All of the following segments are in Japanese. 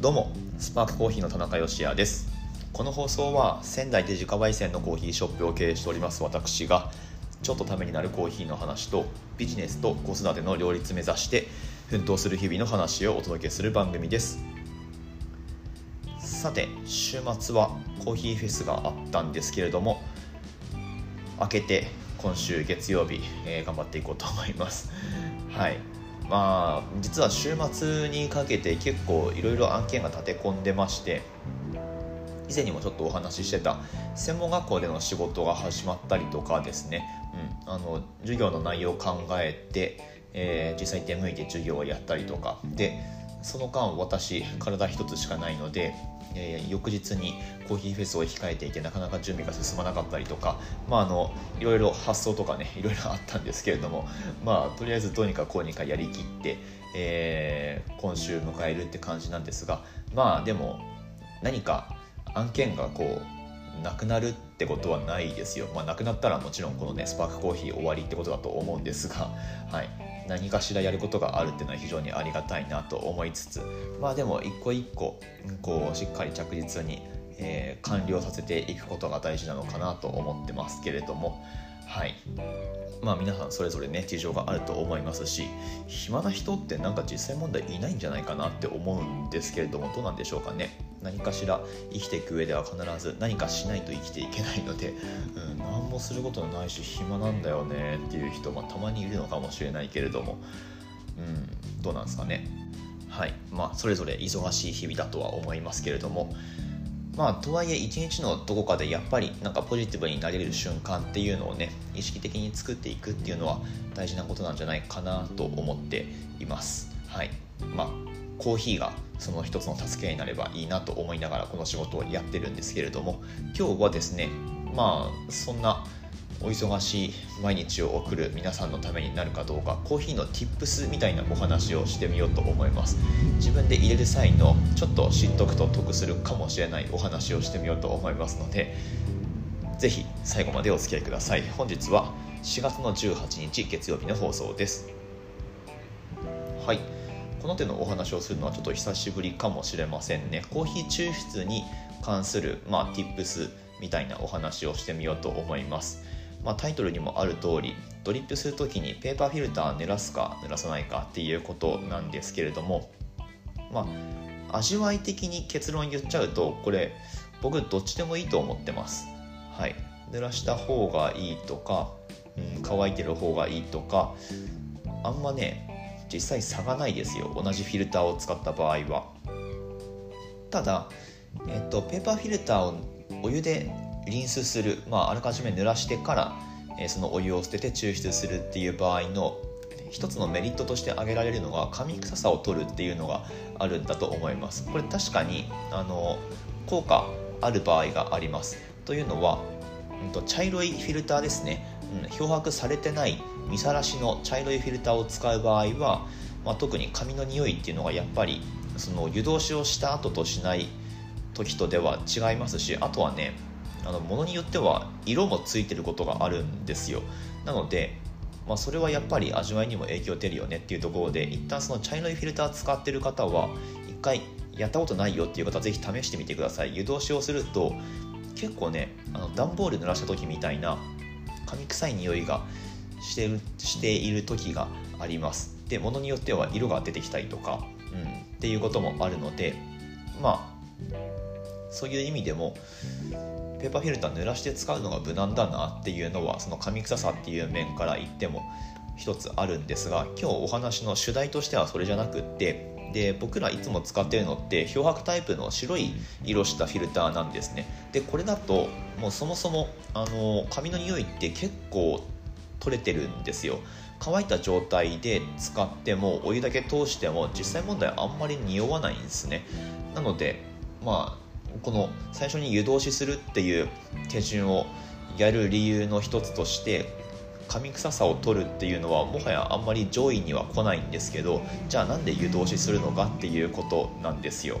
どうもスパークコーヒーの田中芳也です。この放送は仙台で自家焙煎のコーヒーショップを経営しております私がちょっとためになるコーヒーの話とビジネスと子育ての両立目指して奮闘する日々の話をお届けする番組です。さて週末はコーヒーフェスがあったんですけれども明けて今週月曜日、えー、頑張っていこうと思います。はい。まあ実は週末にかけて結構いろいろ案件が立て込んでまして以前にもちょっとお話ししてた専門学校での仕事が始まったりとかですね、うん、あの授業の内容を考えて、えー、実際に出向いて授業をやったりとか。でその間私体一つしかないのでえー、翌日にコーヒーフェスを控えていてなかなか準備が進まなかったりとか、まあ、あのいろいろ発想とかねいろいろあったんですけれども、まあ、とりあえずどうにかこうにかやりきって、えー、今週迎えるって感じなんですがまあでも何か案件がこうなくなるってことはないですよ、まあ、なくなったらもちろんこのねスパークコーヒー終わりってことだと思うんですが、はい、何かしらやることがあるっていうのは非常にありがたいなと思いつつまあでも一個一個こうしっかり着実に、えー、完了させていくことが大事なのかなと思ってますけれどもはい。まあ皆さんそれぞれね事情があると思いますし暇な人ってなんか実際問題いないんじゃないかなって思うんですけれどもどうなんでしょうかね。何かしら生きていく上では必ず何かしないと生きていけないので、うん、何もすることないし暇なんだよねっていう人、まあ、たまにいるのかもしれないけれども、うん、どうなんですかね。はい。まあそれぞれ忙しい日々だとは思いますけれども。まあとはいえ一日のどこかでやっぱりなんかポジティブになれる瞬間っていうのをね意識的に作っていくっていうのは大事なことなんじゃないかなと思っています。はい。まあコーヒーがその一つの助けになればいいなと思いながらこの仕事をやってるんですけれども今日はですねまあそんなお忙しい毎日を送る皆さんのためになるかどうかコーヒーの Tips みたいなお話をしてみようと思います。自分で入れる際のちょっと知っとくと得するかもしれないお話をしてみようと思いますので是非最後までお付き合いください。本日は4月の18日月曜日の放送です。はい。この手のお話をするのはちょっと久しぶりかもしれませんね。コーヒー抽出に関する、まあ、Tips みたいなお話をしてみようと思います。まあ、タイトルにもある通りドリップする時にペーパーフィルター濡らすか濡らさないかっていうことなんですけれどもまあ味わい的に結論言っちゃうとこれ僕どっちでもいいと思ってます。はい。濡らした方がいいとか、うん、乾いてる方がいいとかあんまね実際差がないですよ同じフィルターを使った場合は。ただ、えっと、ペーパーフィルターをお湯でリンスする、まあ、あらかじめ濡らしてから、えー、そのお湯を捨てて抽出するっていう場合の一つのメリットとして挙げられるのが紙臭さを取るっていうのがあるんだと思います。これ確かにあの効果ある場合があります。というのは、うんと、茶色いフィルターですね、うん、漂白されてない見さらしの茶色いフィルターを使う場合は、まあ、特に紙の匂いっていうのがやっぱりその湯通しをした後としない時とでは違いますしあとはねあの物によっては色もついてることがあるんですよ。なので、まあ、それはやっぱり味わいにも影響出るよねっていうところで一旦その茶色いフィルター使ってる方は一回やったことないよっていう方はぜひ試してみてください。湯通しをすると結構ねあの段ボール濡らした時みたいな紙臭い匂いがしてるしている時があります。で物によっては色が出てきたりとか、うん、っていうこともあるのでまあそういう意味でもペーパーフィルター濡らして使うのが無難だなっていうのはその紙臭さっていう面から言っても一つあるんですが今日お話の主題としてはそれじゃなくってで僕らいつも使ってるのって漂白タイプの白い色したフィルターなんですね。でこれだともうそもそもあの紙の匂いって結構取れてるんですよ。乾いた状態で使ってもお湯だけ通しても実際問題あんまり匂わないんですね。なのでまあこの最初に湯通しするっていう手順をやる理由の一つとして紙臭さを取るっていうのはもはやあんまり上位には来ないんですけどじゃあなんで湯通しするのかっていうことなんですよ。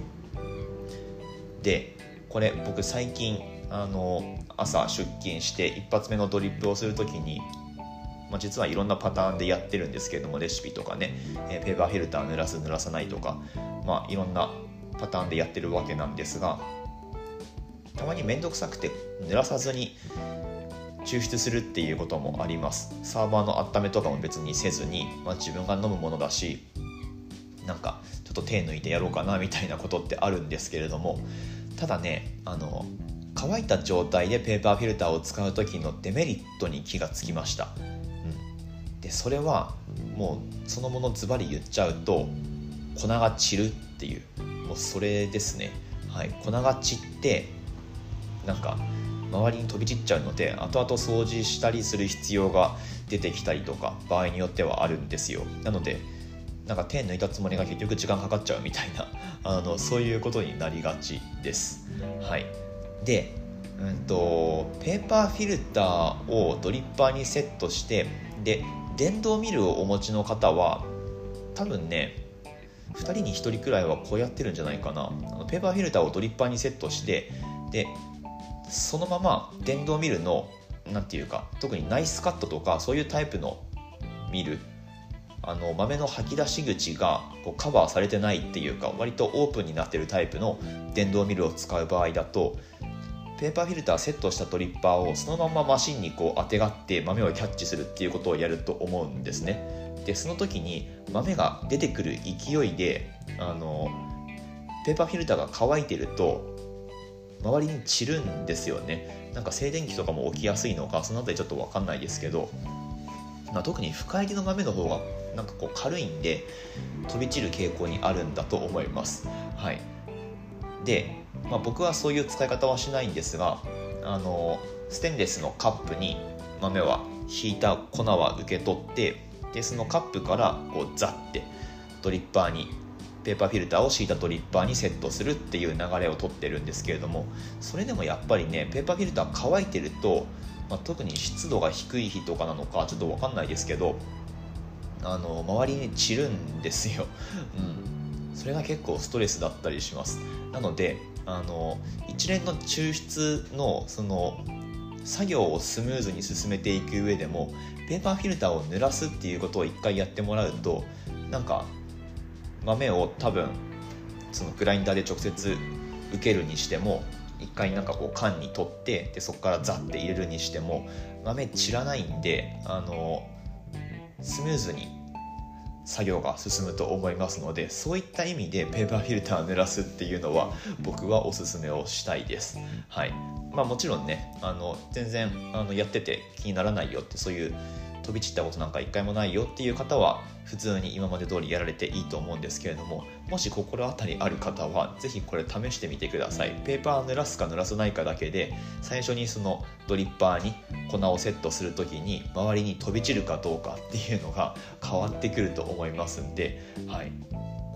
でこれ僕最近あの朝出勤して一発目のドリップをする時に、まあ、実はいろんなパターンでやってるんですけれどもレシピとかね、え、ペーパーフィルター濡らす濡らさないとか、まあ、いろんなパターンでやってるわけなんですがたまに面倒くさくて濡らさずに抽出するっていうこともあります。サーバーの温めとかも別にせずに、まあ、自分が飲むものだしなんかちょっと手抜いてやろうかなみたいなことってあるんですけれどもただねあの乾いた状態でペーパーフィルターを使う時のデメリットに気がつきました、うん、でそれはもうそのものズバリ言っちゃうと粉が散るっていうもうそれですね。はい。粉が散ってなんか周りに飛び散っちゃうので後々掃除したりする必要が出てきたりとか場合によってはあるんですよ。なのでなんか手抜いたつもりが結局時間かかっちゃうみたいな あのそういうことになりがちです。はい。でうんとペーパーフィルターをドリッパーにセットしてで電動ミルをお持ちの方は多分ね2人に1人くらいはこうやってるんじゃないかな。あのペーパーフィルターをドリッパーにセットしてでそのまま電動ミルの何て言うか特にナイスカットとかそういうタイプのミルあの豆の吐き出し口がこうカバーされてないっていうか割とオープンになってるタイプの電動ミルを使う場合だとペーパーフィルターセットしたドリッパーをそのままマシンにこう当てがって豆をキャッチするっていうことをやると思うんですね。でその時に豆が出てくる勢いであのペーパーフィルターが乾いてると周りに散るんですよね。なんか静電気とかも起きやすいのかその辺りちょっと分かんないですけど、まあ、特に深入りの豆の方がなんかこう軽いんで飛び散る傾向にあるんだと思います。はい。で、まあ、僕はそういう使い方はしないんですがあのステンレスのカップに豆は引いた粉は受け取ってでそのカップからこうザッてドリッパーにペーパーフィルターを敷いたドリッパーにセットするっていう流れをとってるんですけれどもそれでもやっぱりねペーパーフィルター乾いてると、まあ、特に湿度が低い日とかなのかちょっと分かんないですけどあの周りに散るんですよ、うん、それが結構ストレスだったりします。なのであの一連の抽出のその作業をスムーズに進めていく上でもペーパーフィルターを濡らすっていうことを一回やってもらうとなんか豆を多分そのグラインダーで直接受けるにしても一回なんかこう缶に取ってでそこからザッて入れるにしても豆散らないんであのスムーズに作業が進むと思いますのでそういった意味でペーパーフィルターを濡らすっていうのは僕はおすすめをしたいです。はいまあ、もちろんねあの全然あのやってて気にならないよってそういう飛び散ったことなんか一回もないよっていう方は普通に今まで通りやられていいと思うんですけれどももし心当たりある方は是非これ試してみてください。ペーパー濡らすか濡らさないかだけで最初にそのドリッパーに粉をセットする時に周りに飛び散るかどうかっていうのが変わってくると思いますんではい。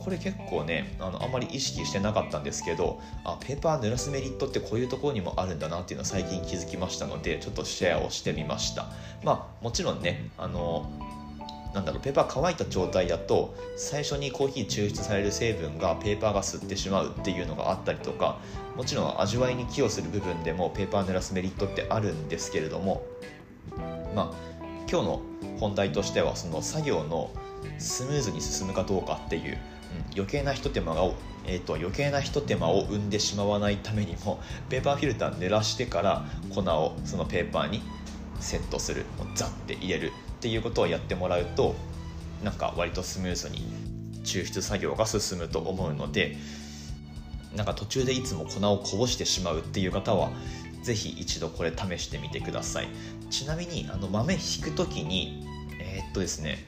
これ結構ねあのあんまり意識してなかったんですけどあペーパー濡らすメリットってこういうところにもあるんだなっていうのは最近気づきましたのでちょっとシェアをしてみました。まあもちろんねあのなんだろうペーパー乾いた状態だと最初にコーヒー抽出される成分がペーパーが吸ってしまうっていうのがあったりとかもちろん味わいに寄与する部分でもペーパー濡らすメリットってあるんですけれどもまあ今日の本題としてはその作業のスムーズに進むかどうかっていう余計なひと手間が、えーと、余計なひと手間を生んでしまわないためにも ペーパーフィルター濡らしてから粉をそのペーパーにセットするザッて入れるっていうことをやってもらうとなんか割とスムーズに抽出作業が進むと思うのでなんか途中でいつも粉をこぼしてしまうっていう方は是非一度これ試してみてください。ちなみにあの豆引く時にえー、っとですね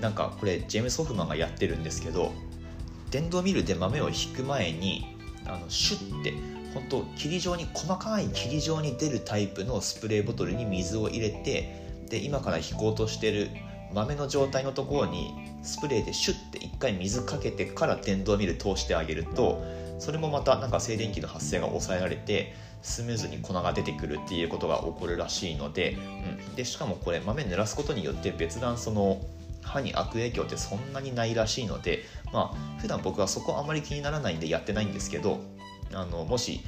なんかこれジェームス・ホフマンがやってるんですけど電動ミルで豆を引く前にあのシュッて本当霧状に細かい霧状に出るタイプのスプレーボトルに水を入れてで今から引こうとしてる豆の状態のところにスプレーでシュッて一回水かけてから電動ミル通してあげるとそれもまたなんか静電気の発生が抑えられてスムーズに粉が出てくるっていうことが起こるらしいので,、うん、でしかもこれ豆濡らすことによって別段その歯に悪影響ってそんなにないらしいのでまあ普段僕はそこあんまり気にならないんでやってないんですけどあのもし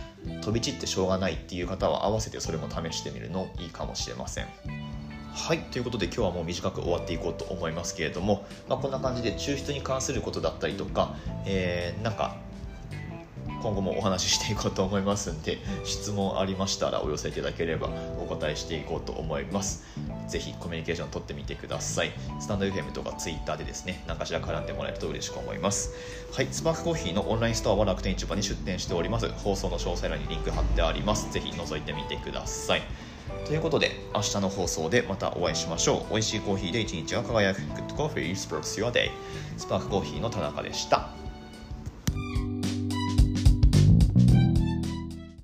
飛び散ってしょうがないっていう方は合わせてそれも試してみるのいいかもしれません。はいということで今日はもう短く終わっていこうと思いますけれども、まあ、こんな感じで抽出に関することだったりとか、えー、なんか今後もお話ししていこうと思いますんで質問ありましたらお寄せいただければお答えしていこうと思います。ぜひコミュニケーション取ってみてください。スタンド FM とか Twitter でですね何かしら絡んでもらえると嬉しく思います。はいスパークコーヒーのオンラインストアは楽天市場に出店しております。放送の詳細欄にリンク貼ってあります。ぜひ覗いてみてください。ということで明日の放送でまたお会いしましょう。美味しいコーヒーで一日が輝く。Good Coffee Sparks Your Day スパークコーヒーの田中でした。